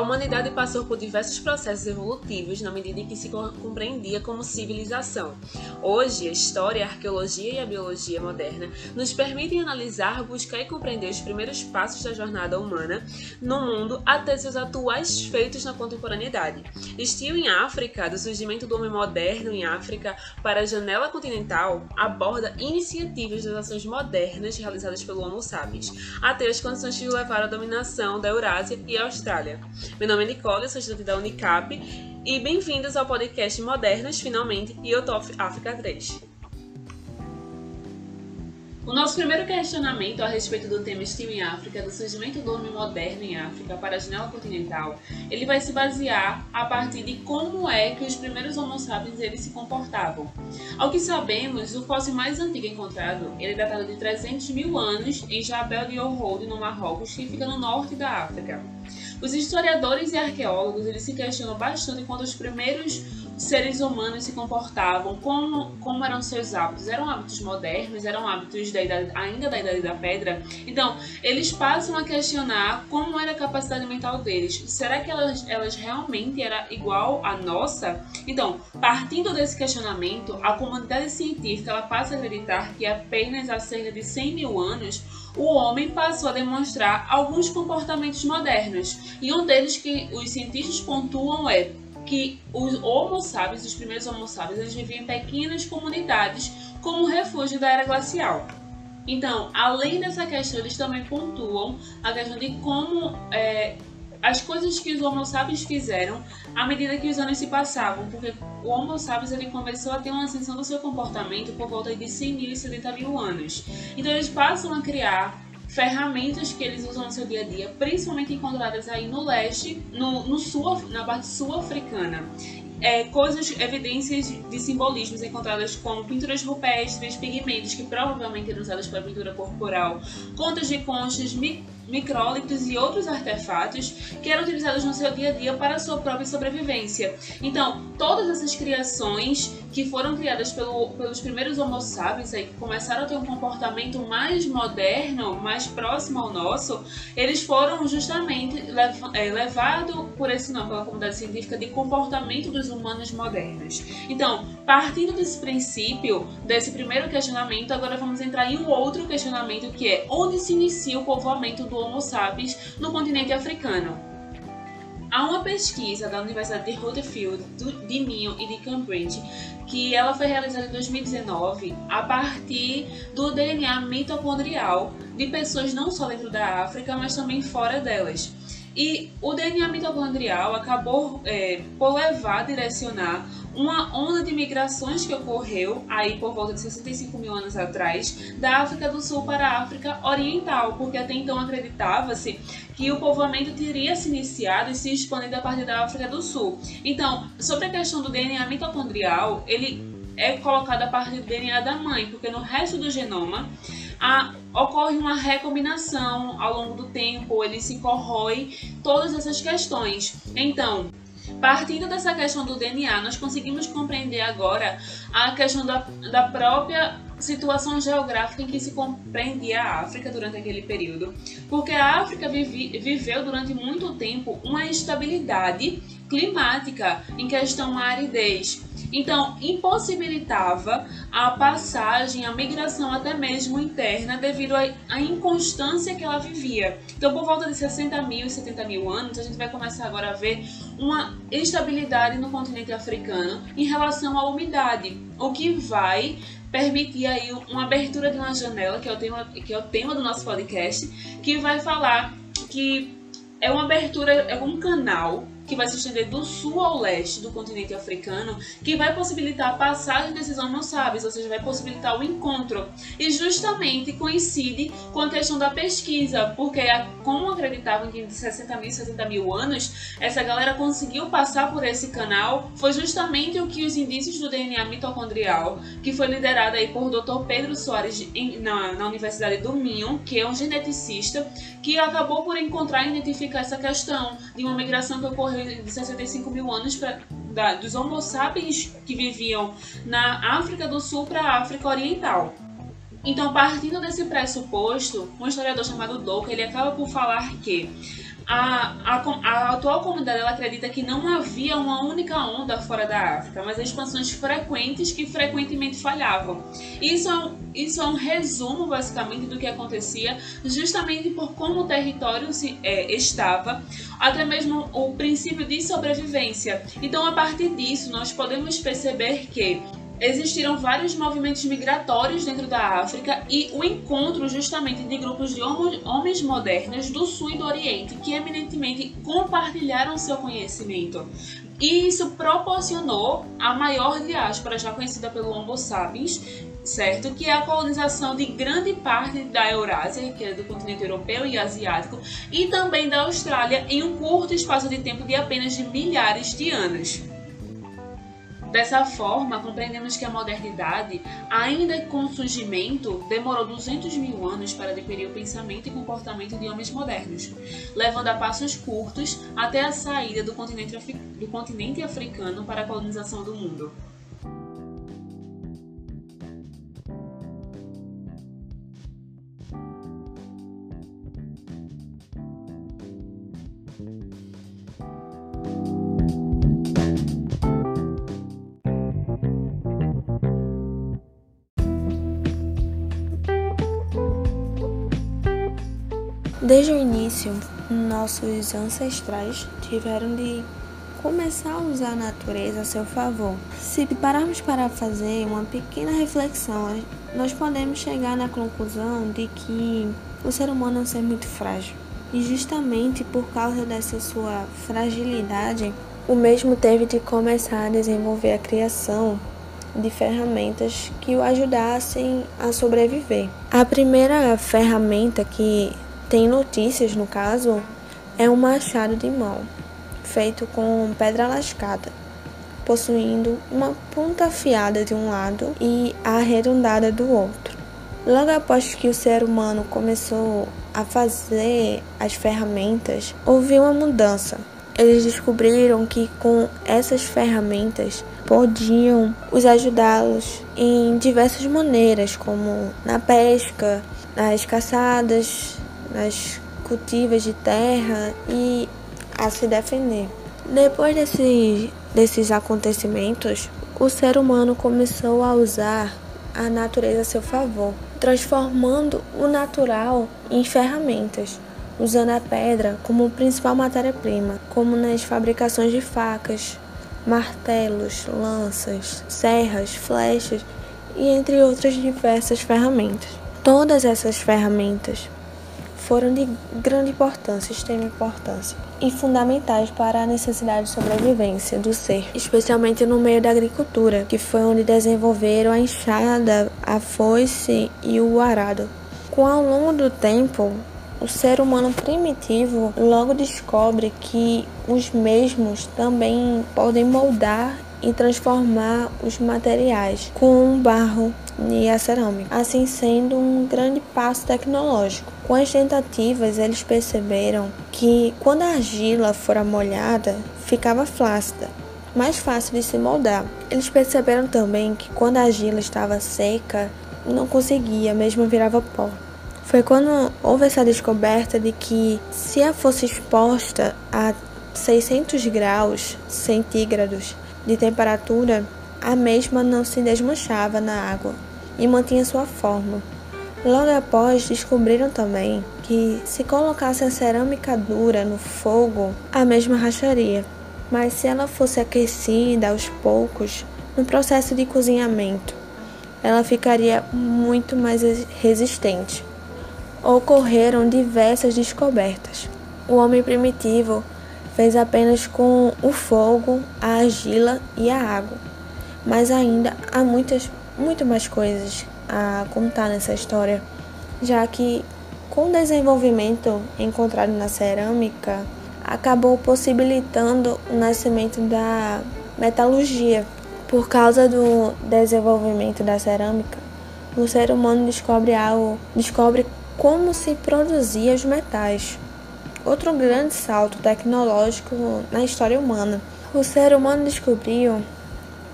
A humanidade passou por diversos processos evolutivos na medida em que se compreendia como civilização. Hoje, a história, a arqueologia e a biologia moderna nos permitem analisar, buscar e compreender os primeiros passos da jornada humana no mundo até seus atuais feitos na contemporaneidade. Estio em África, do surgimento do homem moderno em África para a janela continental, aborda iniciativas das ações modernas realizadas pelo Homo sapiens, até as condições que levaram à dominação da Eurásia e Austrália. Meu nome é Nicole, sou estudante da Unicap e bem-vindos ao podcast Modernas, finalmente, e eu tô África 3. O nosso primeiro questionamento a respeito do tema Estilo em África, do surgimento do homem moderno em África para a janela continental, ele vai se basear a partir de como é que os primeiros Homo sapiens eles se comportavam. Ao que sabemos, o fóssil mais antigo encontrado ele é datado de 300 mil anos em Jabal de Old, no Marrocos, que fica no norte da África. Os historiadores e arqueólogos eles se questionam bastante quanto os primeiros seres humanos se comportavam, como, como eram seus hábitos. Eram hábitos modernos, eram hábitos da idade, ainda da Idade da Pedra. Então, eles passam a questionar como era a capacidade mental deles. Será que elas, elas realmente era igual à nossa? Então, partindo desse questionamento, a comunidade científica ela passa a acreditar que apenas há cerca de 100 mil anos o homem passou a demonstrar alguns comportamentos modernos. E um deles que os cientistas pontuam é que os homo sapiens, os primeiros homo sapiens, eles viviam em pequenas comunidades como refúgio da era glacial. Então, além dessa questão, eles também pontuam a questão de como é, as coisas que os Homo sapiens fizeram à medida que os anos se passavam, porque o Homo sapiens ele começou a ter uma ascensão do seu comportamento por volta de 100 mil e 70 mil anos. Então, eles passam a criar ferramentas que eles usam no seu dia a dia, principalmente encontradas aí no leste, no, no sul, na parte sul-africana. É, coisas, evidências de simbolismos encontradas como pinturas rupestres, pigmentos que provavelmente eram usados para pintura corporal, contas de conchas, micrólitos e outros artefatos que eram utilizados no seu dia a dia para a sua própria sobrevivência. Então, todas essas criações que foram criadas pelo, pelos primeiros Homo sapiens, aí, que começaram a ter um comportamento mais moderno, mais próximo ao nosso, eles foram justamente lev é, levados por esse nome, pela comunidade científica, de comportamento dos humanos modernos. Então, partindo desse princípio, desse primeiro questionamento, agora vamos entrar em um outro questionamento que é onde se inicia o povoamento do Homo sapiens no continente africano. Há uma pesquisa da Universidade de Rutherford, de Mion e de Cambridge que ela foi realizada em 2019 a partir do DNA mitocondrial de pessoas não só dentro da África, mas também fora delas. E o DNA mitocondrial acabou é, por levar, direcionar uma onda de migrações que ocorreu aí por volta de 65 mil anos atrás da África do Sul para a África Oriental, porque até então acreditava-se que o povoamento teria se iniciado e se expandido a partir da África do Sul. Então, sobre a questão do DNA mitocondrial, ele é colocado a partir do DNA da mãe, porque no resto do genoma a, ocorre uma recombinação ao longo do tempo, ele se corrói, todas essas questões. Então, Partindo dessa questão do DNA, nós conseguimos compreender agora a questão da, da própria situação geográfica em que se compreendia a África durante aquele período, porque a África vive, viveu durante muito tempo uma instabilidade climática em questão à aridez. Então, impossibilitava a passagem, a migração até mesmo interna devido à inconstância que ela vivia. Então, por volta de 60 mil e 70 mil anos, a gente vai começar agora a ver uma instabilidade no continente africano em relação à umidade, o que vai permitir aí uma abertura de uma janela, que é o tema, que é o tema do nosso podcast, que vai falar que é uma abertura, é um canal que vai se estender do sul ao leste do continente africano, que vai possibilitar a passagem desses homo sapiens, ou seja, vai possibilitar o encontro. E justamente coincide com a questão da pesquisa, porque como acreditavam que de 60 mil, 70 mil anos, essa galera conseguiu passar por esse canal, foi justamente o que os indícios do DNA mitocondrial, que foi liderado aí por Dr. Pedro Soares na, na Universidade do Minho, que é um geneticista, que acabou por encontrar e identificar essa questão de uma migração que ocorreu de 65 mil anos pra, da, dos Homo sapiens que viviam na África do Sul para a África Oriental. Então, partindo desse pressuposto, um historiador chamado Doka ele acaba por falar que a, a, a, atual comunidade ela acredita que não havia uma única onda fora da África, mas expansões frequentes que frequentemente falhavam. Isso é, um, isso é um resumo, basicamente, do que acontecia, justamente por como o território se, é, estava, até mesmo o princípio de sobrevivência. Então, a partir disso, nós podemos perceber que existiram vários movimentos migratórios dentro da África e o encontro justamente de grupos de homens modernos do sul e do oriente que eminentemente compartilharam seu conhecimento. E isso proporcionou a maior diáspora já conhecida pelo Homo sapiens, certo? Que é a colonização de grande parte da Eurásia, que é do continente europeu e asiático, e também da Austrália em um curto espaço de tempo de apenas de milhares de anos. Dessa forma, compreendemos que a modernidade, ainda com o surgimento, demorou 200 mil anos para adquirir o pensamento e comportamento de homens modernos, levando a passos curtos até a saída do continente, do continente africano para a colonização do mundo. Desde o início, nossos ancestrais tiveram de começar a usar a natureza a seu favor. Se pararmos para fazer uma pequena reflexão, nós podemos chegar na conclusão de que o ser humano é um ser muito frágil. E justamente por causa dessa sua fragilidade, o mesmo teve de começar a desenvolver a criação de ferramentas que o ajudassem a sobreviver. A primeira ferramenta que tem notícias, no caso, é um machado de mão, feito com pedra lascada, possuindo uma ponta afiada de um lado e arredondada do outro. Logo após que o ser humano começou a fazer as ferramentas, houve uma mudança. Eles descobriram que com essas ferramentas podiam os ajudá-los em diversas maneiras, como na pesca, nas caçadas, nas cultivas de terra e a se defender. Depois desse, desses acontecimentos, o ser humano começou a usar a natureza a seu favor, transformando o natural em ferramentas, usando a pedra como principal matéria-prima, como nas fabricações de facas, martelos, lanças, serras, flechas e entre outras diversas ferramentas. Todas essas ferramentas foram de grande importância, extrema importância, e fundamentais para a necessidade de sobrevivência do ser, especialmente no meio da agricultura, que foi onde desenvolveram a enxada, a foice e o arado. Com ao longo do tempo, o ser humano primitivo logo descobre que os mesmos também podem moldar e transformar os materiais com barro e a cerâmica, assim sendo um grande passo tecnológico. Com as tentativas, eles perceberam que quando a argila fora molhada, ficava flácida, mais fácil de se moldar. Eles perceberam também que quando a argila estava seca, não conseguia, mesmo virava pó. Foi quando houve essa descoberta de que se ela fosse exposta a 600 graus centígrados de temperatura, a mesma não se desmanchava na água e mantinha sua forma. Logo após, descobriram também que se colocasse a cerâmica dura no fogo, a mesma racharia, mas se ela fosse aquecida aos poucos, no processo de cozinhamento, ela ficaria muito mais resistente. Ocorreram diversas descobertas. O homem primitivo fez apenas com o fogo, a argila e a água, mas ainda há muitas, muito mais coisas a contar nessa história, já que com o desenvolvimento encontrado na cerâmica, acabou possibilitando o nascimento da metalurgia. Por causa do desenvolvimento da cerâmica, o ser humano descobre algo, descobre como se produzia os metais. Outro grande salto tecnológico na história humana. O ser humano descobriu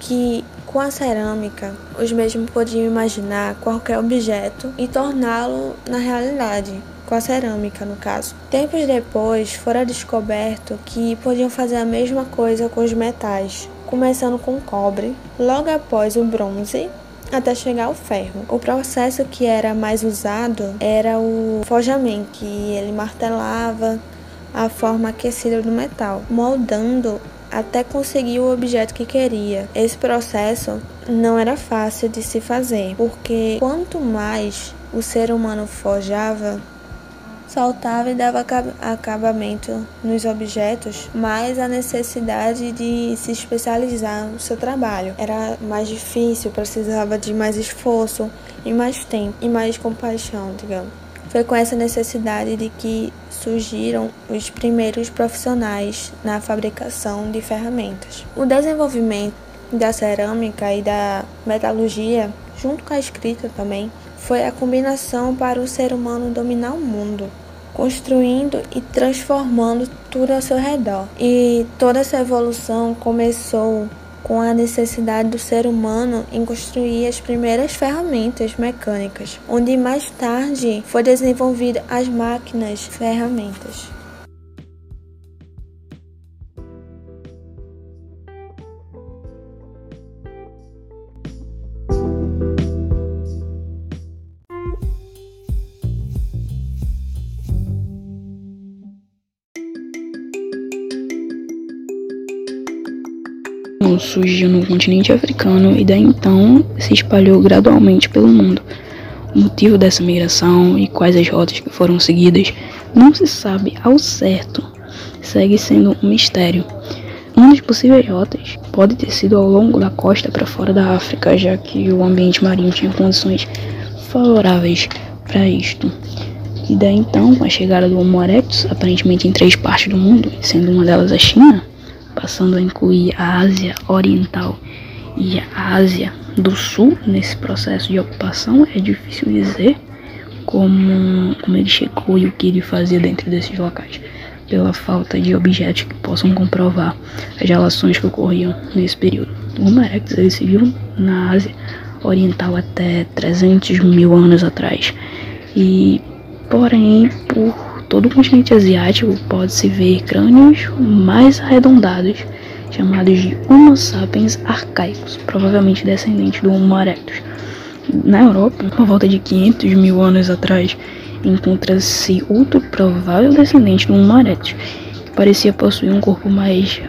que com a cerâmica, os mesmos podiam imaginar qualquer objeto e torná-lo na realidade, com a cerâmica no caso. Tempos depois, fora descoberto que podiam fazer a mesma coisa com os metais, começando com cobre, logo após o bronze até chegar ao ferro. O processo que era mais usado era o forjamento, que ele martelava a forma aquecida do metal, moldando até conseguir o objeto que queria. Esse processo não era fácil de se fazer, porque quanto mais o ser humano forjava, soltava e dava acabamento nos objetos, mais a necessidade de se especializar no seu trabalho. Era mais difícil, precisava de mais esforço e mais tempo e mais compaixão, digamos. Foi com essa necessidade de que surgiram os primeiros profissionais na fabricação de ferramentas. O desenvolvimento da cerâmica e da metalurgia, junto com a escrita também, foi a combinação para o ser humano dominar o mundo, construindo e transformando tudo ao seu redor. E toda essa evolução começou com a necessidade do ser humano em construir as primeiras ferramentas mecânicas, onde mais tarde foi desenvolvida as máquinas ferramentas. Surgiu no continente africano e daí então se espalhou gradualmente pelo mundo. O motivo dessa migração e quais as rotas que foram seguidas não se sabe ao certo, segue sendo um mistério. Uma das possíveis rotas pode ter sido ao longo da costa para fora da África, já que o ambiente marinho tinha condições favoráveis para isto. E daí então, com a chegada do Homo erectus, aparentemente em três partes do mundo, sendo uma delas a China, passando a incluir a Ásia Oriental e a Ásia do Sul nesse processo de ocupação, é difícil dizer como, como ele chegou e o que ele fazia dentro desses locais, pela falta de objetos que possam comprovar as relações que ocorriam nesse período. O erectus ele se viu na Ásia Oriental até 300 mil anos atrás, e porém por todo o continente asiático pode-se ver crânios mais arredondados, chamados de Homo sapiens arcaicos, provavelmente descendente do Homo erectus. Na Europa, por volta de 500 mil anos atrás, encontra-se outro provável descendente do Homo erectus, que parecia possuir um corpo mais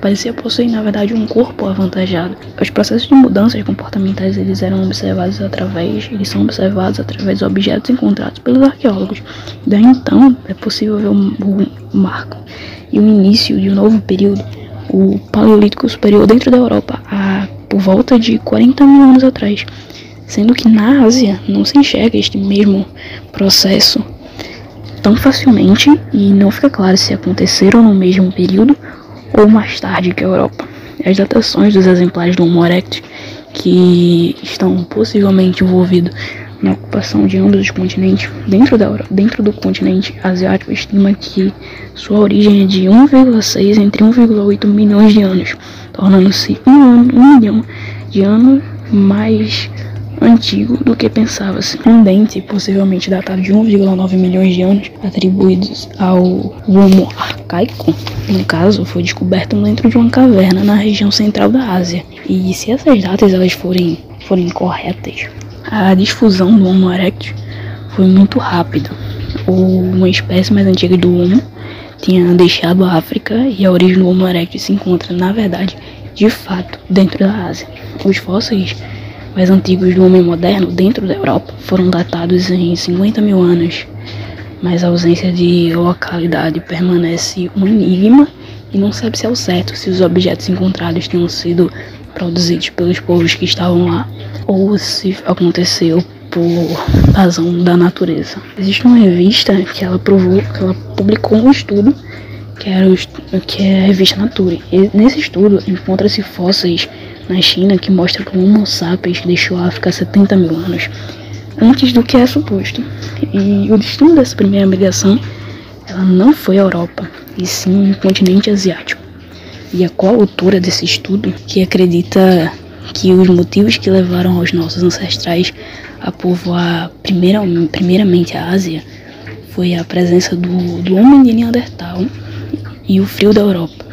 parecia possuir na verdade um corpo avantajado. Os processos de mudanças comportamentais eles eram observados através, eles são observados através de objetos encontrados pelos arqueólogos. Daí então é possível ver o, o marco e o início de um novo período, o Paleolítico Superior dentro da Europa, há por volta de 40 mil anos atrás, sendo que na Ásia não se enxerga este mesmo processo tão facilmente e não fica claro se aconteceram no mesmo período ou mais tarde que a Europa. As datações dos exemplares do Homo erectus, que estão possivelmente envolvidos na ocupação de ambos os continentes, dentro, da Europa, dentro do continente asiático, estima que sua origem é de 1,6 entre 1,8 milhões de anos, tornando-se um, um milhão de anos mais antigo do que pensava-se. Um dente, possivelmente datado de 1,9 milhões de anos, atribuídos ao Homo arcaico, no caso, foi descoberto dentro de uma caverna na região central da Ásia. E se essas datas elas forem, forem corretas, a difusão do Homo erectus foi muito rápida. Uma espécie mais antiga do Homo tinha deixado a África e a origem do Homo erectus se encontra, na verdade, de fato, dentro da Ásia. Os fósseis mais antigos do homem moderno dentro da Europa foram datados em 50 mil anos, mas a ausência de localidade permanece um enigma e não sabe se ao certo se os objetos encontrados tinham sido produzidos pelos povos que estavam lá ou se aconteceu por razão da natureza. Existe uma revista que ela provou, que ela publicou um estudo que, era o, que é a revista Nature. E nesse estudo encontra-se fósseis na China que mostra que o Homo sapiens deixou a África há 70 mil anos antes do que é suposto. E o destino dessa primeira migração ela não foi a Europa, e sim o continente asiático. e a coautora desse estudo, que acredita que os motivos que levaram os nossos ancestrais a povoar primeira, primeiramente a Ásia foi a presença do, do homem de Neandertal e o frio da Europa,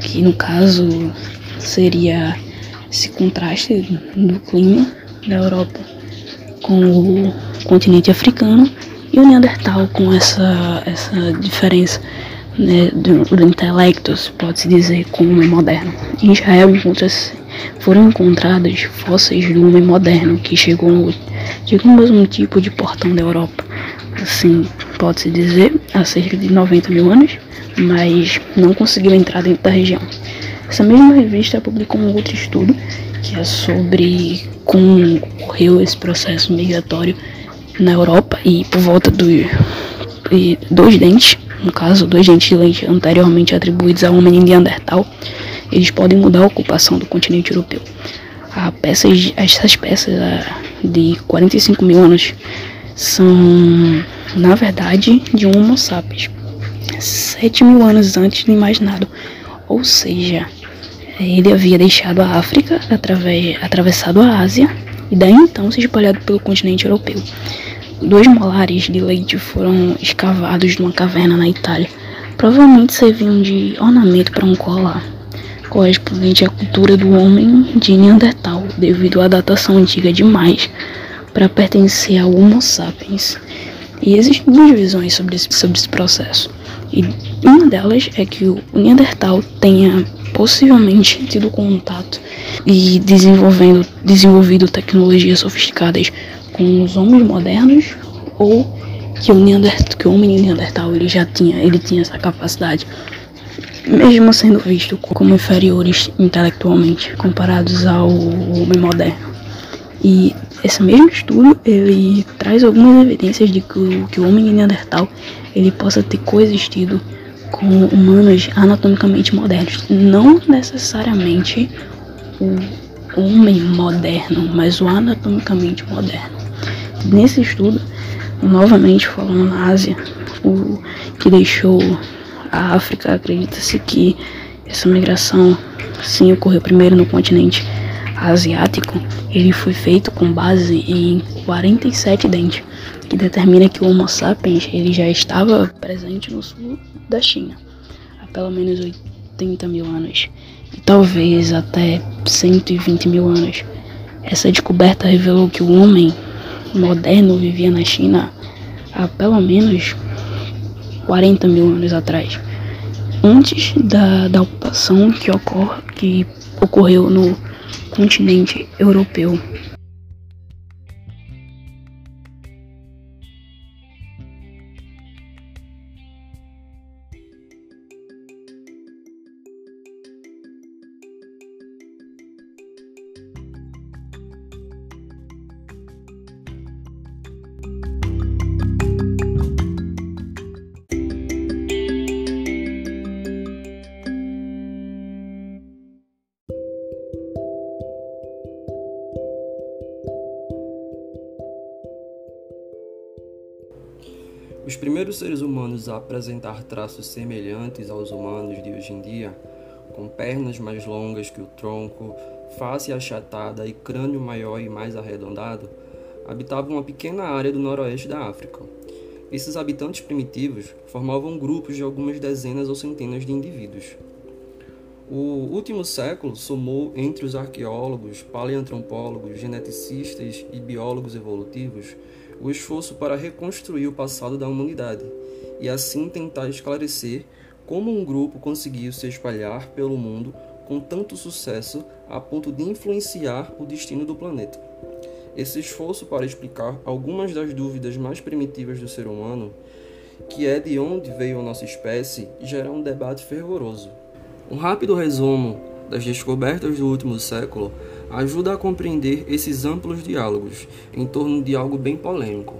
que no caso seria esse contraste do clima da Europa com o continente africano e o Neandertal com essa, essa diferença né, do, do intelecto, pode-se dizer, com o homem moderno. Em Israel foram encontrados fósseis do homem moderno que chegou, digamos, um tipo de portão da Europa. Assim, pode-se dizer, há cerca de 90 mil anos, mas não conseguiu entrar dentro da região. Essa mesma revista publicou um outro estudo que é sobre como ocorreu esse processo migratório na Europa e por volta do, dois dentes, no caso, dois dentes anteriormente atribuídos ao homem Neandertal, eles podem mudar a ocupação do continente europeu. A peças, essas peças de 45 mil anos são, na verdade, de um Homo sapiens, 7 mil anos antes do imaginado. Ou seja, ele havia deixado a África, através, atravessado a Ásia e daí então se espalhado pelo continente europeu. Dois molares de leite foram escavados numa caverna na Itália. Provavelmente serviam de ornamento para um colar, correspondente à cultura do homem de Neandertal, devido à datação antiga demais para pertencer ao Homo sapiens. E existem duas visões sobre esse, sobre esse processo. E uma delas é que o Neandertal tenha possivelmente tido contato e desenvolvendo, desenvolvido tecnologias sofisticadas com os homens modernos ou que o, Neandertal, que o homem Neandertal ele já tinha, ele tinha essa capacidade, mesmo sendo visto como inferiores intelectualmente comparados ao homem moderno. E esse mesmo estudo ele traz algumas evidências de que que o homem Neandertal ele possa ter coexistido com humanos anatomicamente modernos, não necessariamente o homem moderno, mas o anatomicamente moderno. Nesse estudo, novamente falando na Ásia, o que deixou a África, acredita-se que essa migração sim ocorreu primeiro no continente asiático, ele foi feito com base em 47 dentes, que determina que o Homo sapiens ele já estava presente no sul da China há pelo menos 80 mil anos e talvez até 120 mil anos. Essa descoberta revelou que o homem moderno vivia na China há pelo menos 40 mil anos atrás, antes da, da ocupação que, ocorre, que ocorreu no continente europeu. Apresentar traços semelhantes aos humanos de hoje em dia, com pernas mais longas que o tronco, face achatada e crânio maior e mais arredondado, habitavam uma pequena área do noroeste da África. Esses habitantes primitivos formavam grupos de algumas dezenas ou centenas de indivíduos. O último século somou entre os arqueólogos, paleantropólogos, geneticistas e biólogos evolutivos o esforço para reconstruir o passado da humanidade e assim tentar esclarecer como um grupo conseguiu se espalhar pelo mundo com tanto sucesso a ponto de influenciar o destino do planeta. Esse esforço para explicar algumas das dúvidas mais primitivas do ser humano, que é de onde veio a nossa espécie, gera um debate fervoroso. Um rápido resumo das descobertas do último século ajuda a compreender esses amplos diálogos em torno de algo bem polêmico.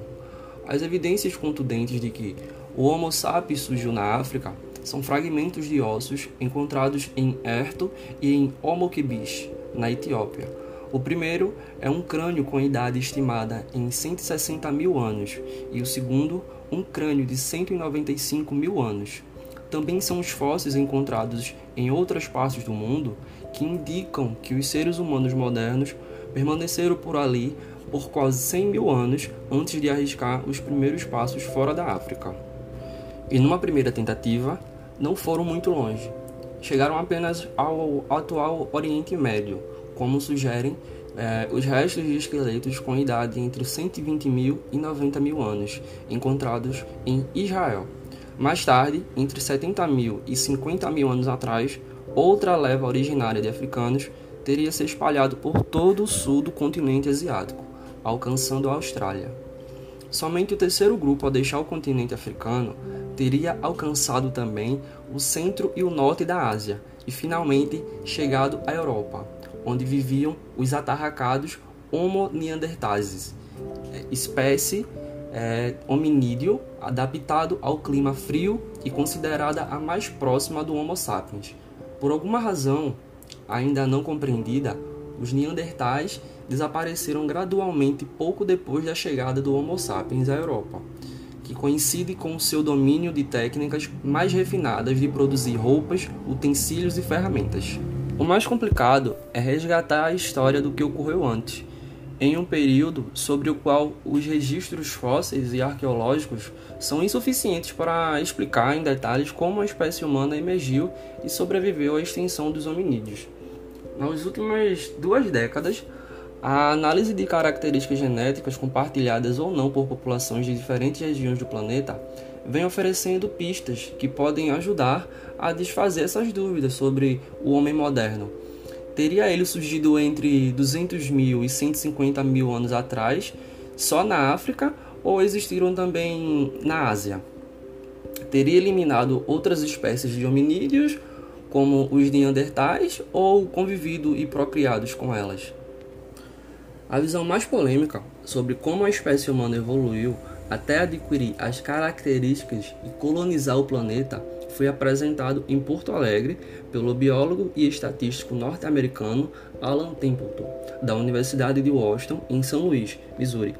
As evidências contundentes de que o Homo sapiens surgiu na África são fragmentos de ossos encontrados em Erto e em Homo Kibish, na Etiópia. O primeiro é um crânio com idade estimada em 160 mil anos, e o segundo, um crânio de 195 mil anos. também são os fósseis encontrados em outras partes do mundo que indicam que os seres humanos modernos permaneceram por ali por quase 100 mil anos antes de arriscar os primeiros passos fora da África. E numa primeira tentativa, não foram muito longe. Chegaram apenas ao atual Oriente Médio, como sugerem é, os restos de esqueletos com idade entre 120 mil e 90 mil anos, encontrados em Israel. Mais tarde, entre 70 mil e 50 mil anos atrás, outra leva originária de africanos teria se espalhado por todo o sul do continente asiático, alcançando a Austrália. Somente o terceiro grupo a deixar o continente africano teria alcançado também o centro e o norte da Ásia e finalmente chegado à Europa, onde viviam os atarracados Homo neanderthalensis, espécie é, hominídeo adaptado ao clima frio e considerada a mais próxima do Homo sapiens. Por alguma razão ainda não compreendida, os neandertais desapareceram gradualmente pouco depois da chegada do Homo sapiens à Europa, que coincide com o seu domínio de técnicas mais refinadas de produzir roupas, utensílios e ferramentas. O mais complicado é resgatar a história do que ocorreu antes, em um período sobre o qual os registros fósseis e arqueológicos são insuficientes para explicar em detalhes como a espécie humana emergiu e sobreviveu à extinção dos hominídeos. Nas últimas duas décadas, a análise de características genéticas compartilhadas ou não por populações de diferentes regiões do planeta vem oferecendo pistas que podem ajudar a desfazer essas dúvidas sobre o homem moderno teria ele surgido entre 200 mil e 150 mil anos atrás, só na África, ou existiram também na Ásia? Teria eliminado outras espécies de hominídeos, como os neandertais, ou convivido e procriados com elas? A visão mais polêmica sobre como a espécie humana evoluiu até adquirir as características e colonizar o planeta foi apresentado em Porto Alegre pelo biólogo e estatístico norte-americano Alan Templeton, da Universidade de Washington, em São Luís, Missouri.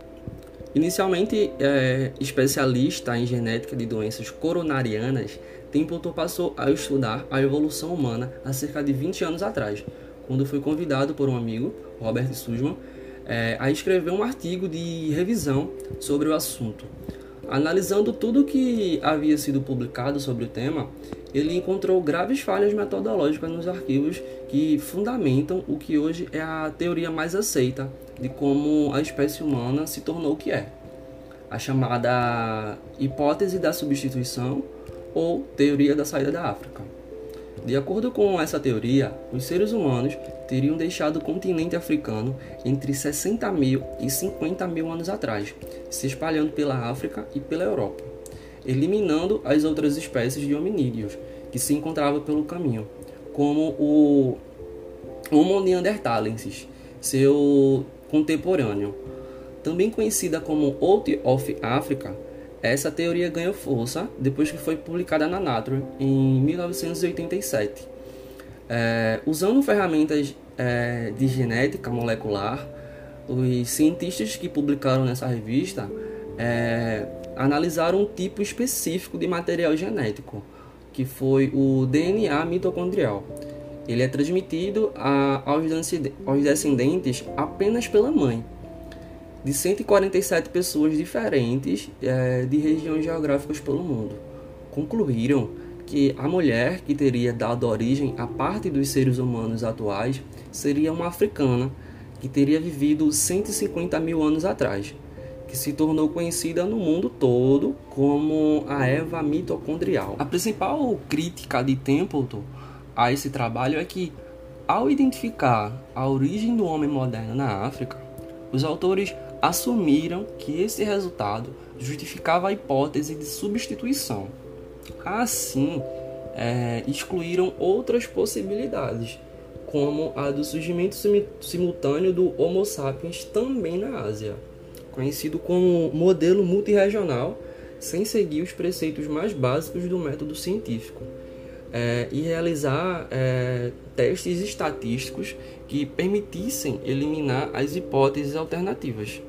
Inicialmente é, especialista em genética de doenças coronarianas, Templeton passou a estudar a evolução humana há cerca de 20 anos atrás, quando foi convidado por um amigo, Robert Sussman, é, a escrever um artigo de revisão sobre o assunto. Analisando tudo que havia sido publicado sobre o tema, ele encontrou graves falhas metodológicas nos arquivos que fundamentam o que hoje é a teoria mais aceita de como a espécie humana se tornou o que é, a chamada hipótese da substituição ou teoria da saída da África. De acordo com essa teoria, os seres humanos teriam deixado o continente africano entre 60 mil e 50 mil anos atrás, se espalhando pela África e pela Europa, eliminando as outras espécies de hominídeos que se encontravam pelo caminho, como o Homo neanderthalensis, seu contemporâneo. Também conhecida como Out of Africa, essa teoria ganhou força depois que foi publicada na Nature em 1987. É, usando ferramentas é, de genética molecular, os cientistas que publicaram nessa revista é, analisaram um tipo específico de material genético, que foi o DNA mitocondrial. Ele é transmitido a, aos descendentes apenas pela mãe de 147 pessoas diferentes é, de regiões geográficas pelo mundo. Concluíram que a mulher que teria dado origem a parte dos seres humanos atuais seria uma africana que teria vivido 150 mil anos atrás, que se tornou conhecida no mundo todo como a Eva mitocondrial. A principal crítica de Templeton a esse trabalho é que, ao identificar a origem do homem moderno na África, os autores assumiram que esse resultado justificava a hipótese de substituição. Assim, é, excluíram outras possibilidades, como a do surgimento simultâneo do Homo sapiens também na Ásia, conhecido como modelo multirregional, sem seguir os preceitos mais básicos do método científico é, e realizar é, testes estatísticos que permitissem eliminar as hipóteses alternativas.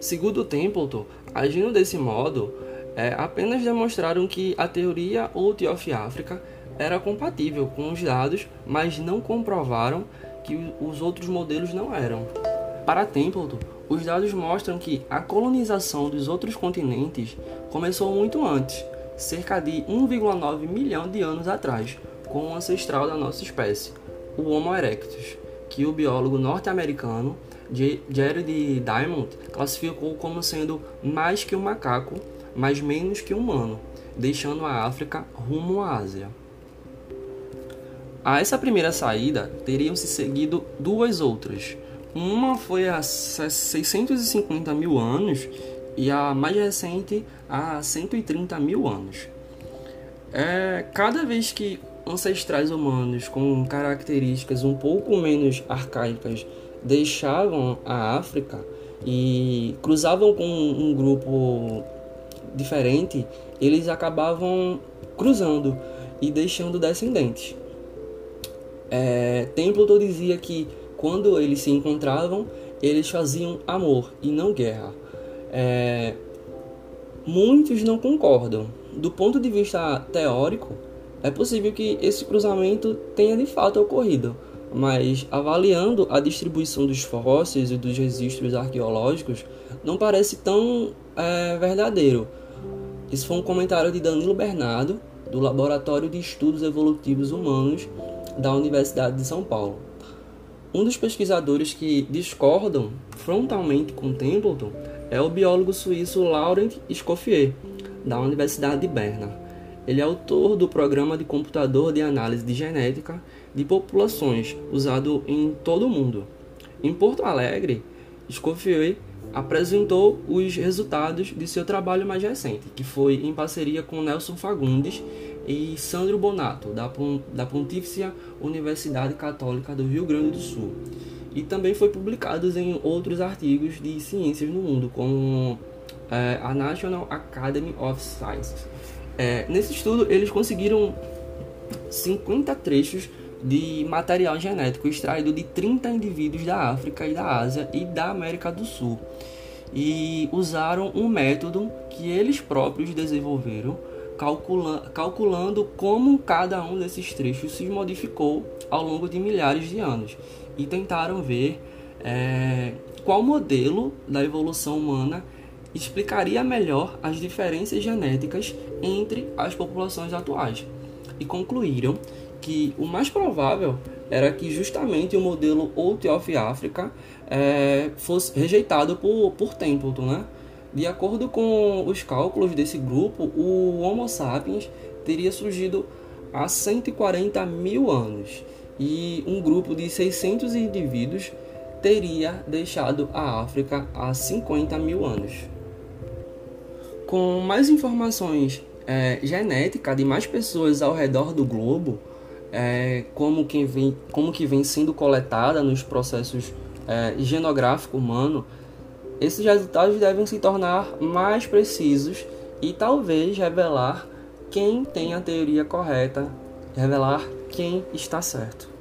Segundo Templeton, agindo desse modo, é, apenas demonstraram que a teoria Out of Africa era compatível com os dados, mas não comprovaram que os outros modelos não eram. Para Templeton, os dados mostram que a colonização dos outros continentes começou muito antes, cerca de 1,9 milhão de anos atrás, com o ancestral da nossa espécie, o Homo erectus, que o biólogo norte-americano Jared Diamond classificou como sendo mais que um macaco, mas menos que um humano, deixando a África rumo à Ásia. A essa primeira saída teriam se seguido duas outras. Uma foi há 650 mil anos e a mais recente há 130 mil anos. É, cada vez que ancestrais humanos com características um pouco menos arcaicas deixavam a África e cruzavam com um grupo diferente, eles acabavam cruzando e deixando descendentes. É, Templeton dizia que quando eles se encontravam, eles faziam amor e não guerra. É, muitos não concordam. Do ponto de vista teórico, é possível que esse cruzamento tenha de fato ocorrido, mas avaliando a distribuição dos fósseis e dos registros arqueológicos, não parece tão é, verdadeiro. Isso foi um comentário de Danilo Bernardo, do Laboratório de Estudos Evolutivos Humanos da Universidade de São Paulo. Um dos pesquisadores que discordam frontalmente com Templeton é o biólogo suíço Laurent Escoffier, da Universidade de Berna. Ele é autor do programa de computador de análise de genética de populações usado em todo o mundo. Em Porto Alegre, Escoffier apresentou os resultados de seu trabalho mais recente, que foi em parceria com Nelson Fagundes e Sandro Bonato, da, da Pontifícia Universidade Católica do Rio Grande do Sul. E também foi publicado em outros artigos de ciências no mundo, como é, a National Academy of Sciences. É, nesse estudo, eles conseguiram 50 trechos de material genético extraído de 30 indivíduos da África e da Ásia e da América do Sul. E usaram um método que eles próprios desenvolveram calcula calculando como cada um desses trechos se modificou ao longo de milhares de anos. E tentaram ver é, qual modelo da evolução humana explicaria melhor as diferenças genéticas entre as populações atuais. E concluíram que o mais provável era que justamente o modelo Out of Africa é, fosse rejeitado por, por Templeton, né? De acordo com os cálculos desse grupo, o Homo sapiens teria surgido há 140 mil anos e um grupo de 600 indivíduos teria deixado a África há 50 mil anos. Com mais informações é, genéticas de mais pessoas ao redor do globo, é, como, que vem, como que vem sendo coletada nos processos é, genográfico humano, esses resultados devem se tornar mais precisos e talvez revelar quem tem a teoria correta, revelar quem está certo.